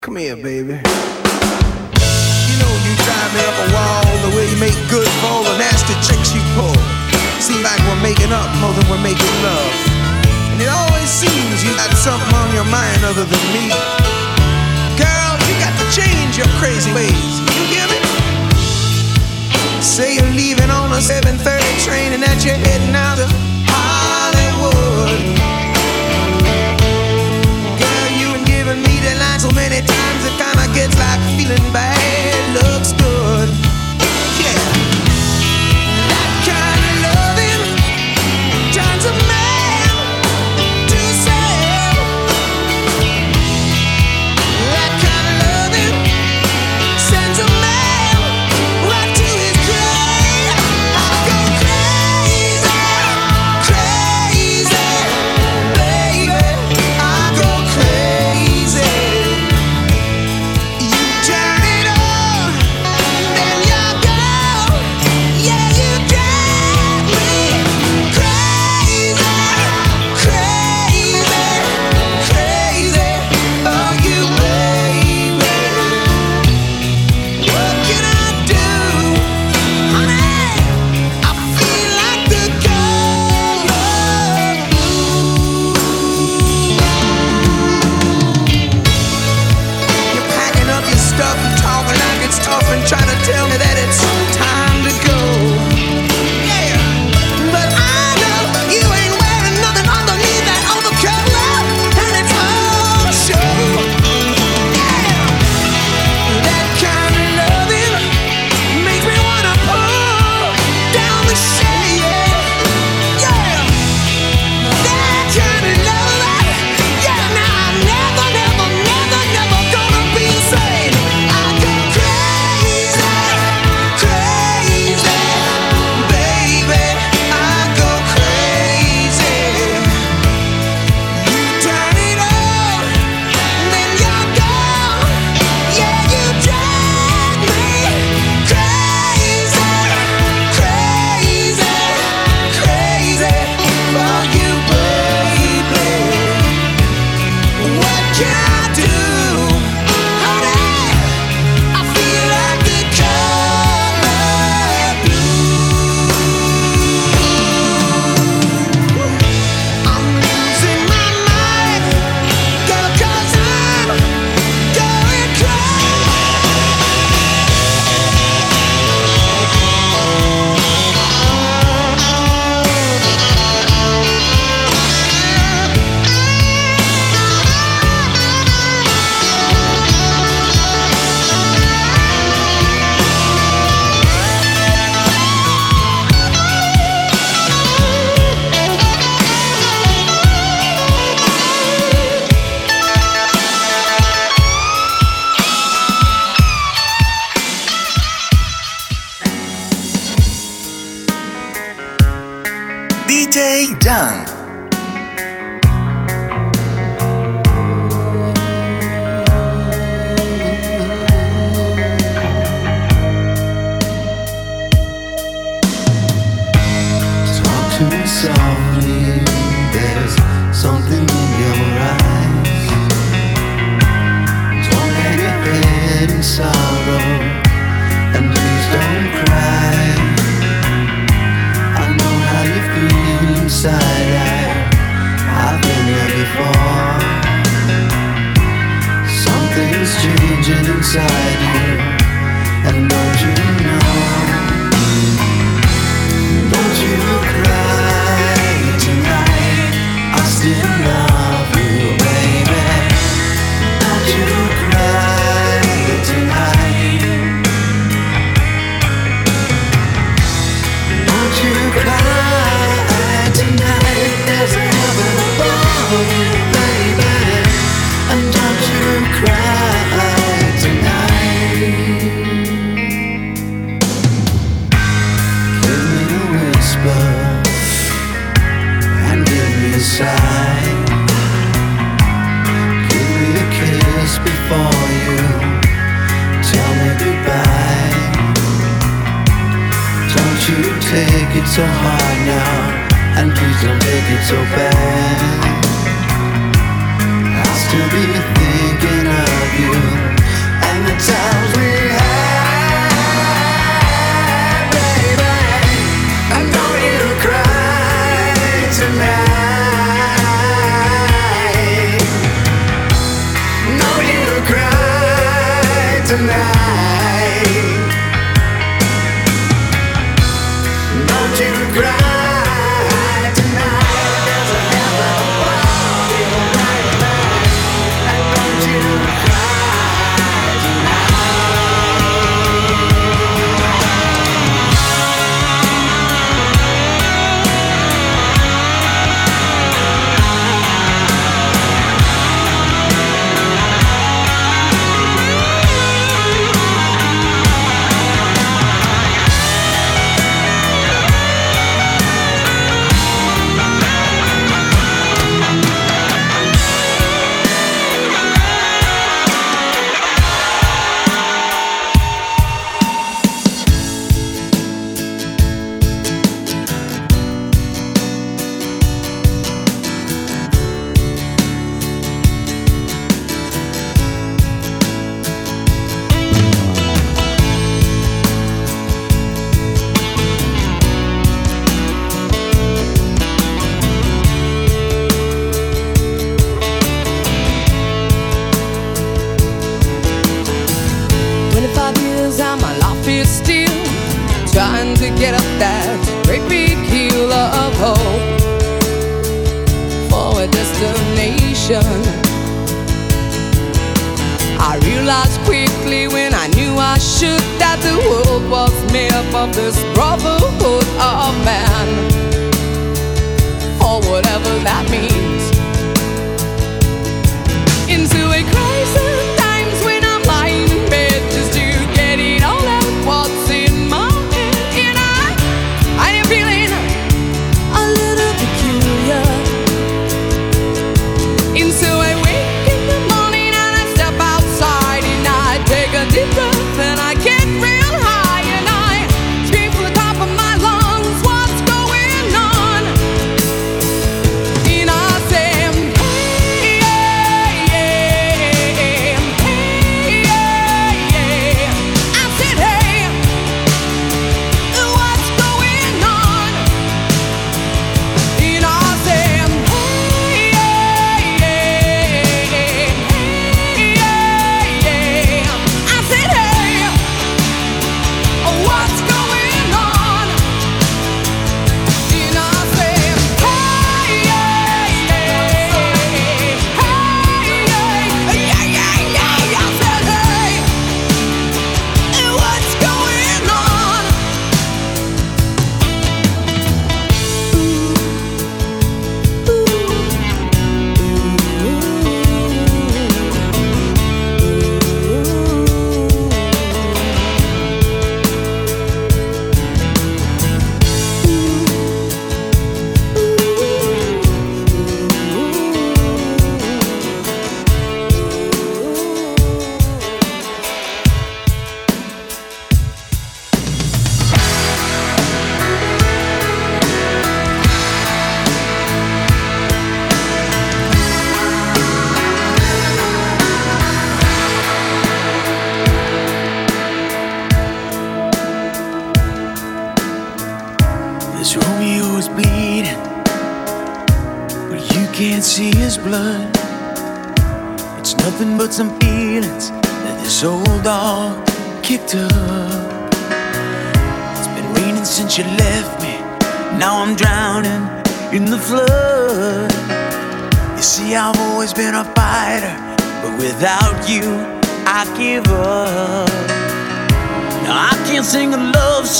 Come here, baby. You know you drive me up a wall the way you make good for the nasty chicks you pull. Seem like we're making up more than we're making love. And it always seems you got something on your mind other than me. Girl, you got to change your crazy ways. You hear me? Say you're leaving on a 7:30 train and that you're heading out to Hollywood. So many times it kinda gets like feeling bad. Looks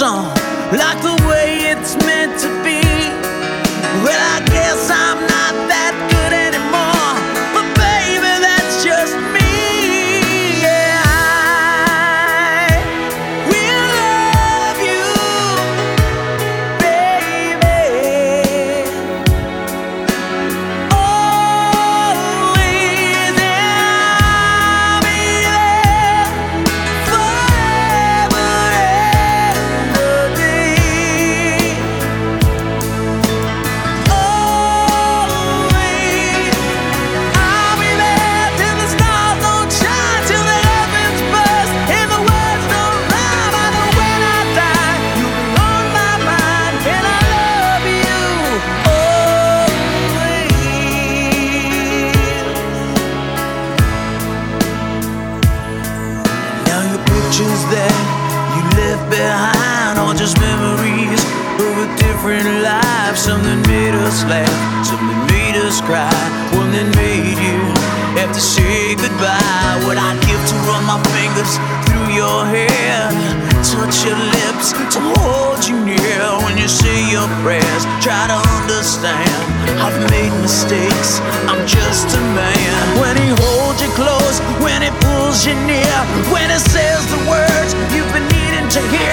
song like the way it's made. your lips, to hold you near when you say your prayers. Try to understand, I've made mistakes, I'm just a man. When he holds you close, when he pulls you near, when he says the words you've been needing to hear.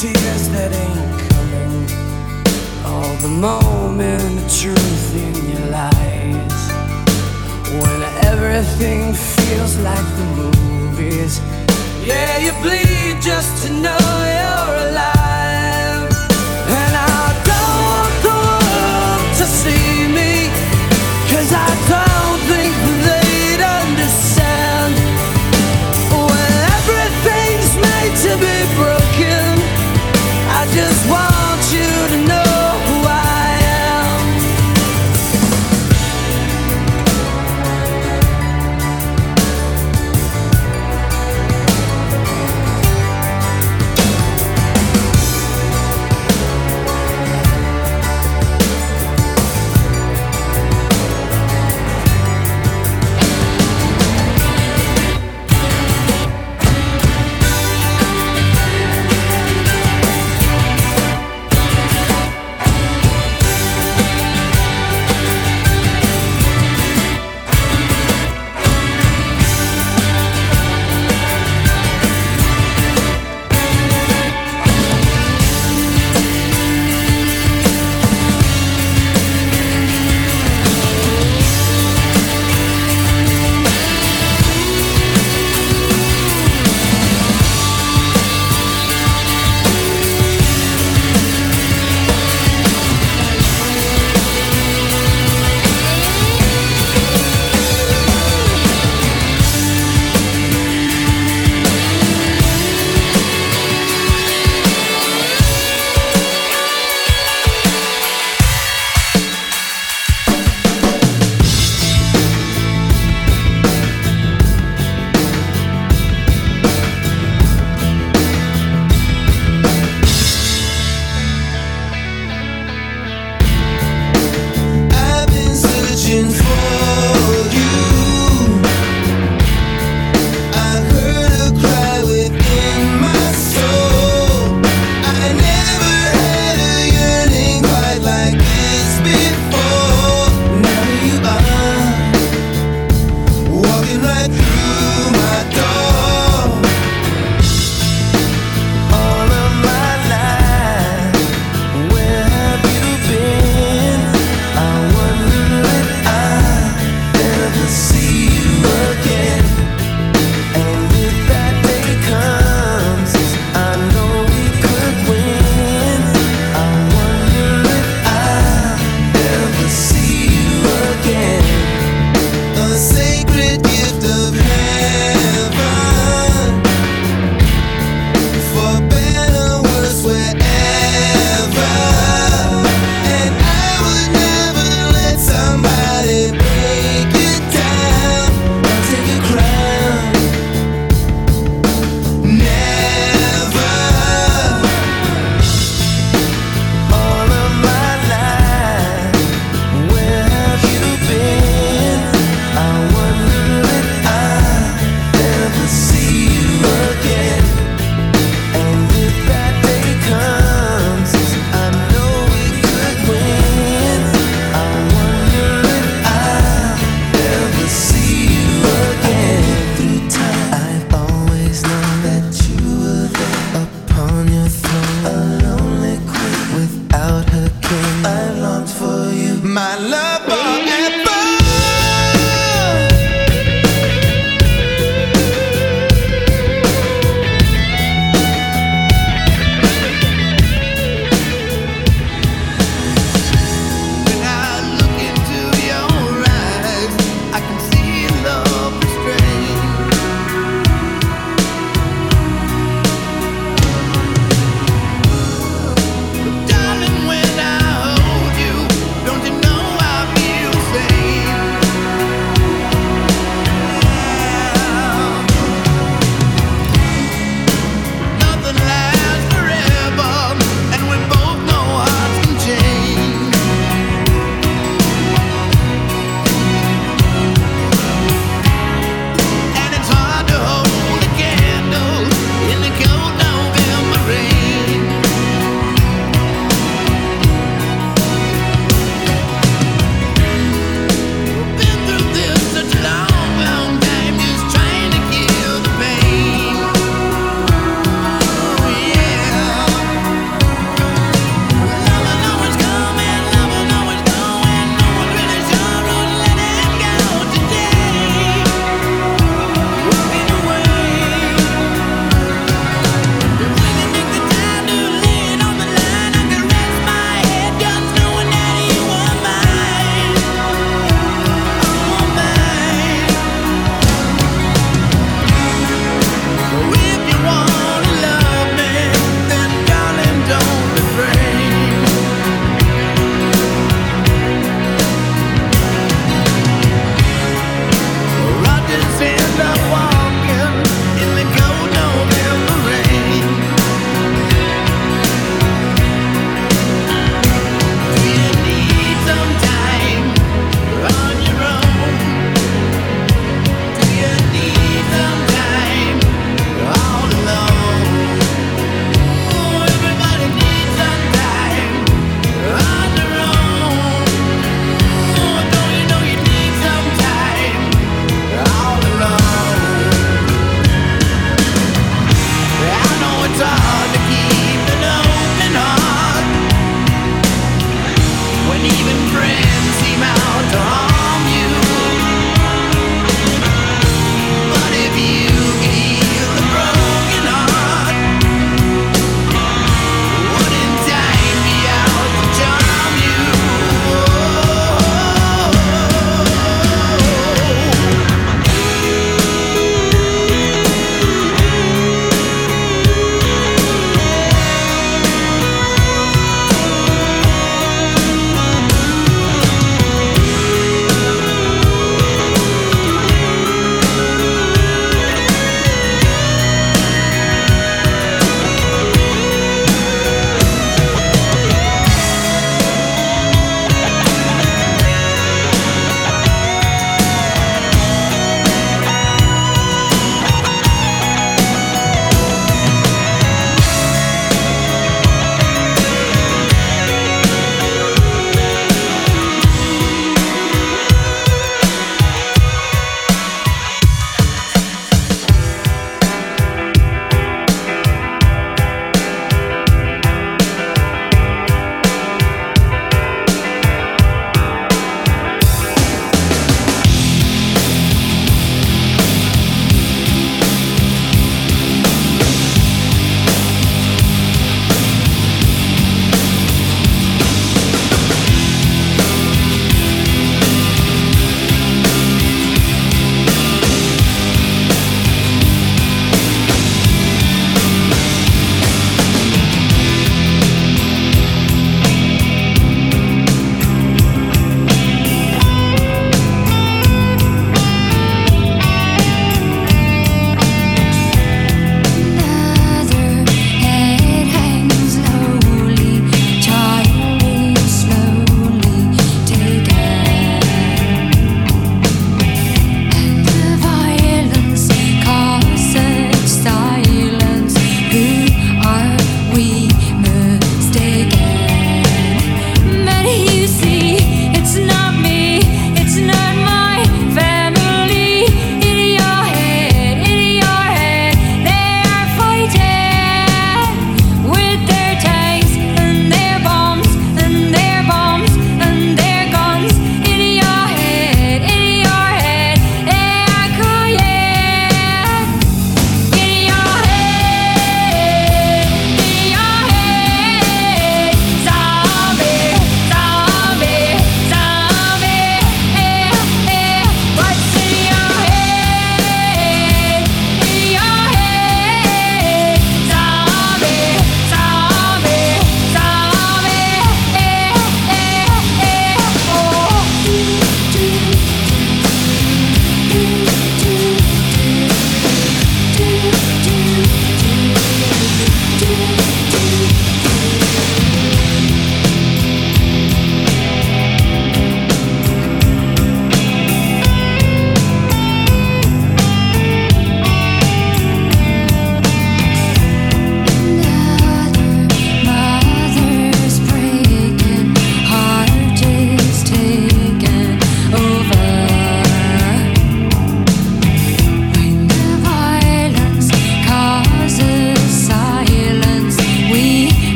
tears that ain't coming. All the moment of truth in your lies. When everything feels like the movies. Yeah, you bleed just to know you're alive.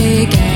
mistake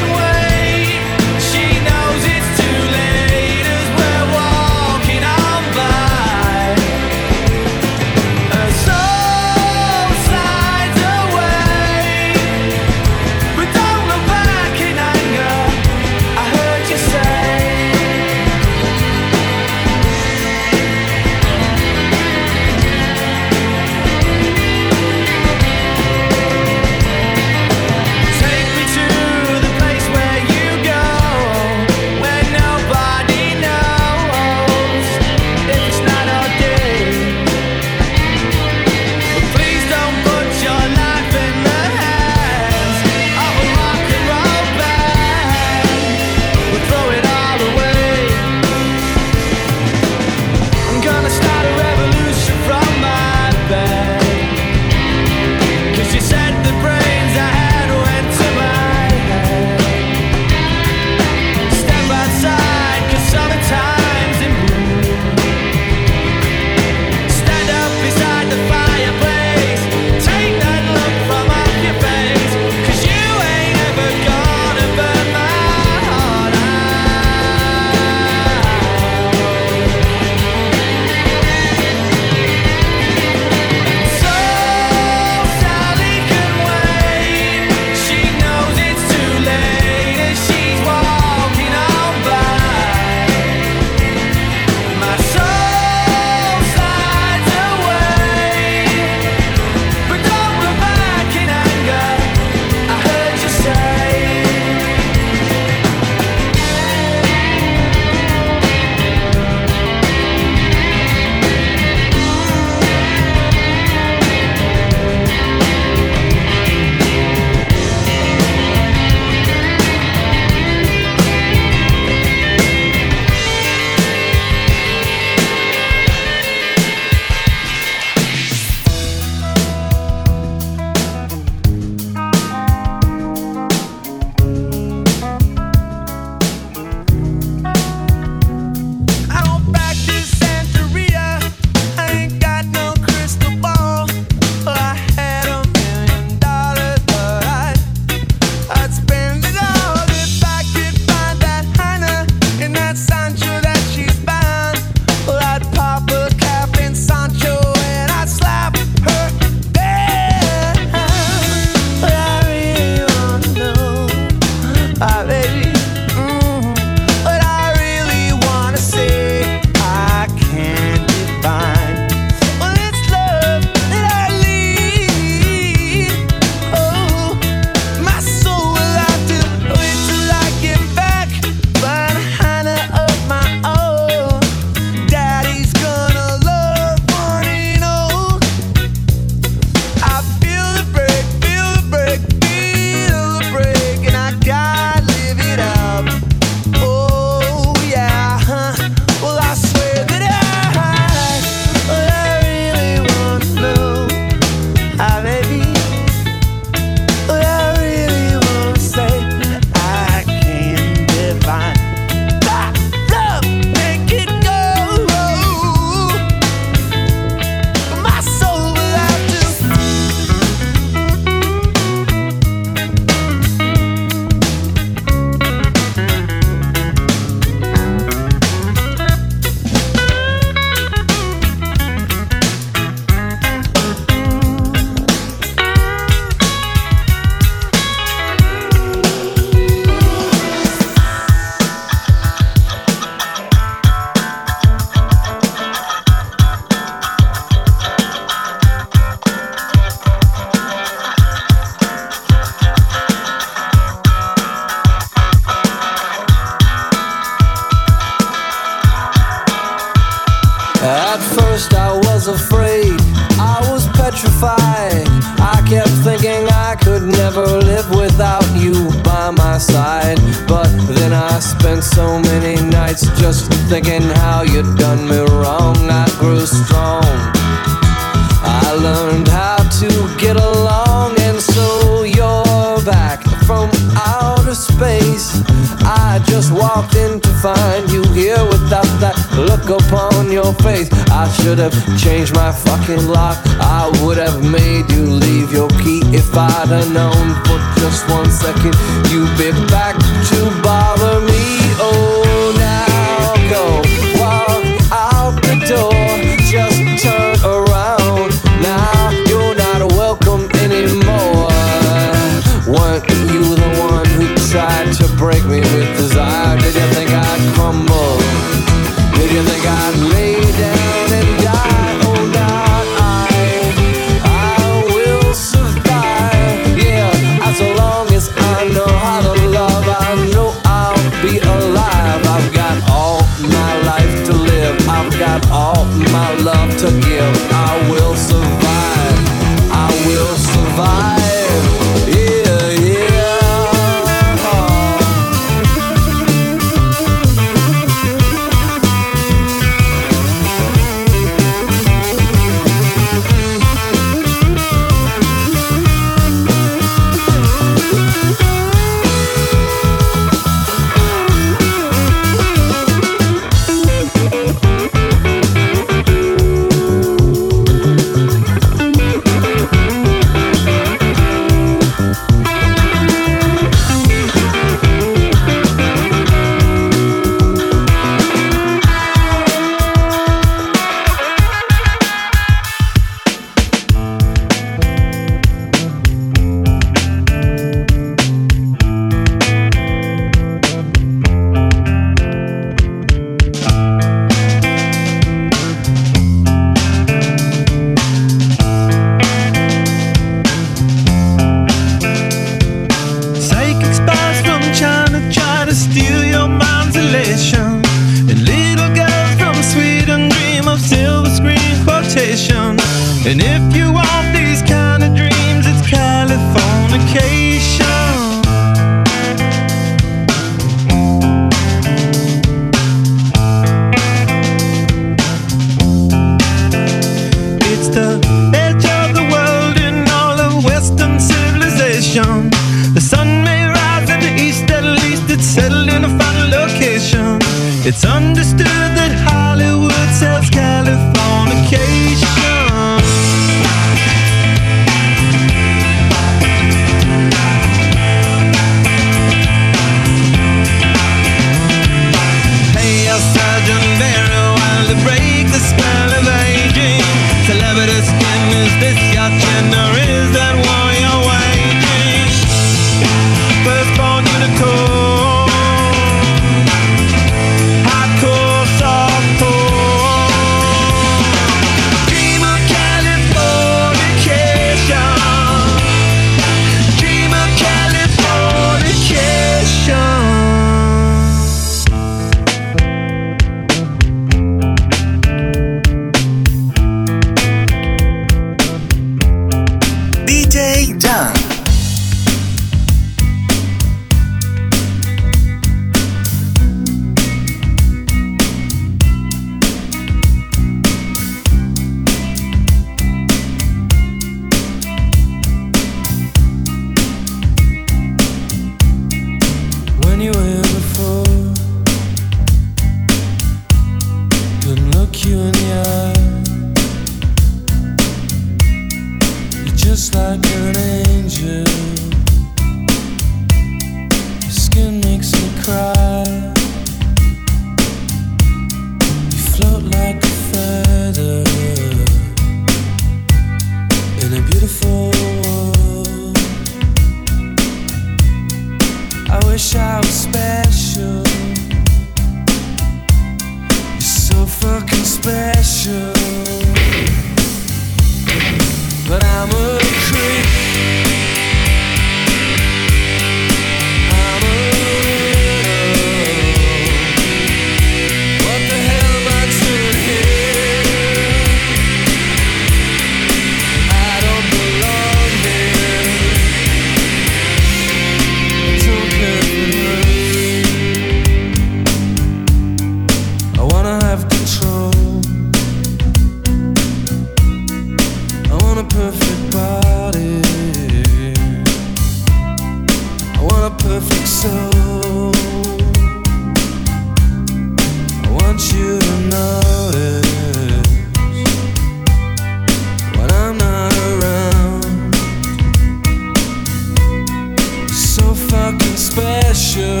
special.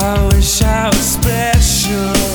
I wish I was special.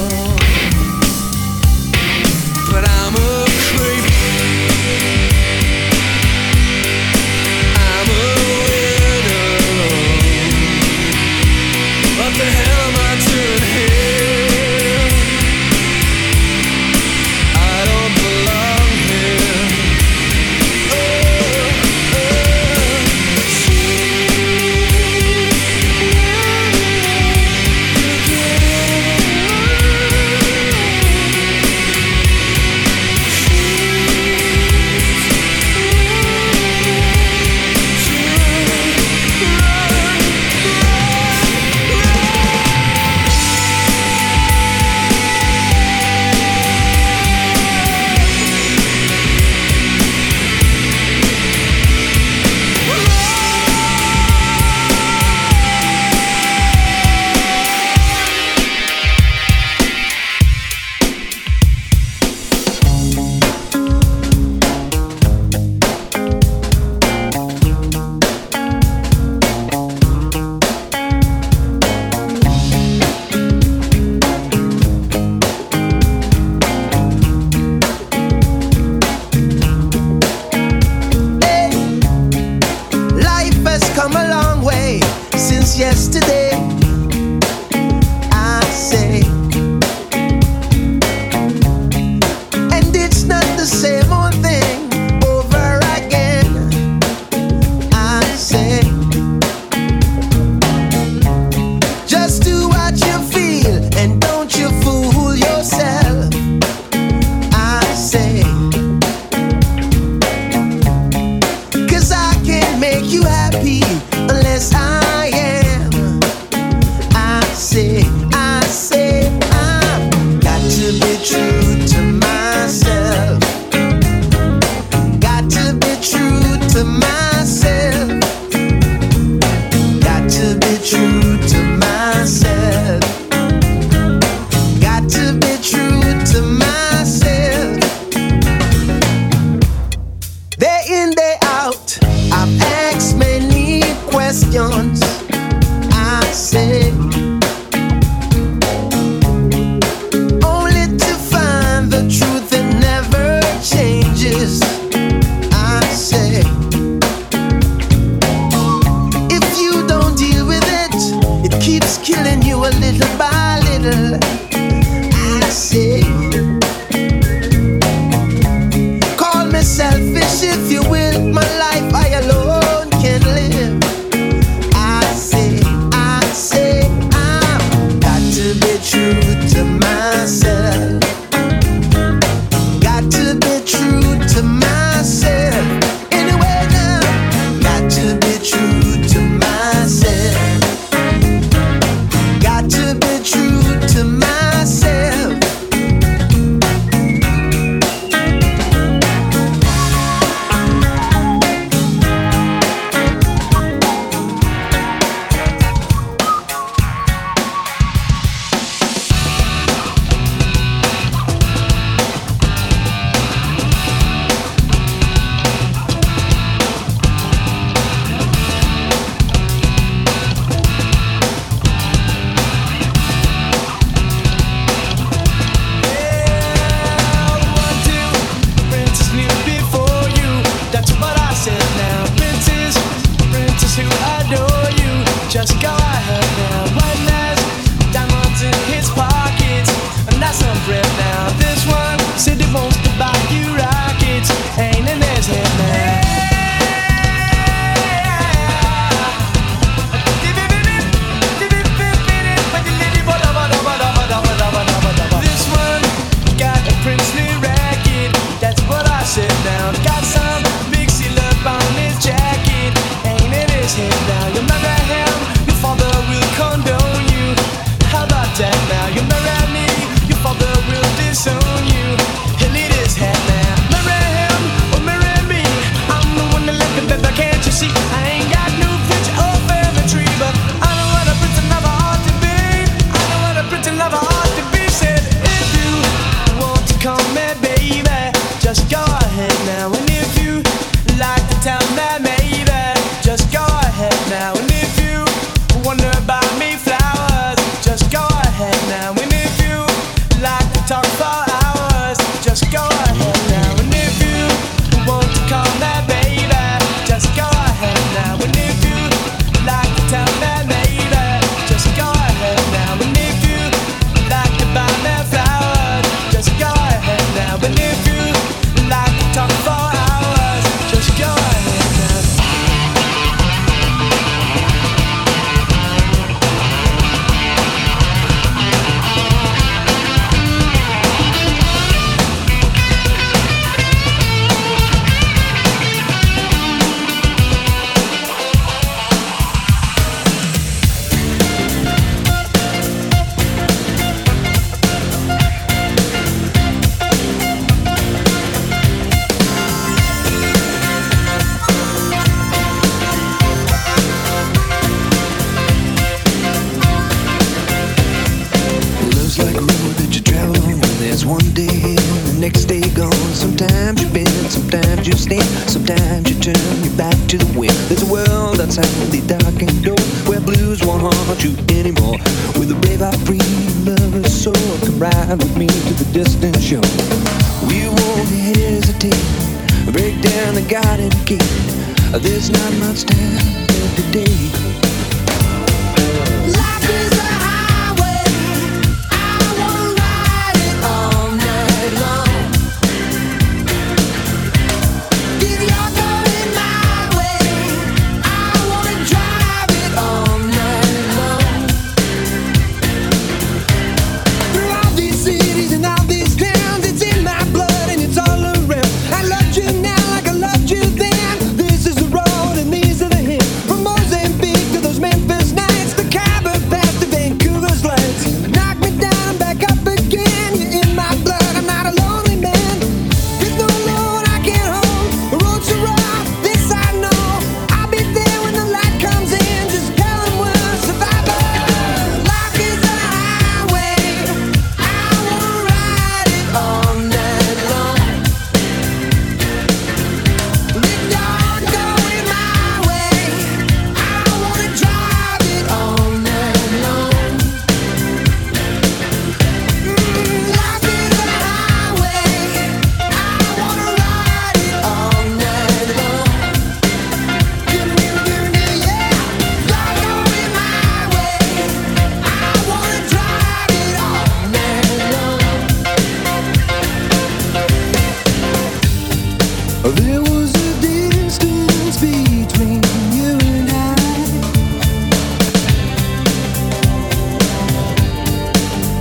The dark and Where blues won't haunt you anymore. With a brave I free lover's soul Come ride with me to the distant shore. We won't hesitate Break down the garden gate. There's not much time left today.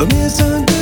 我迷失。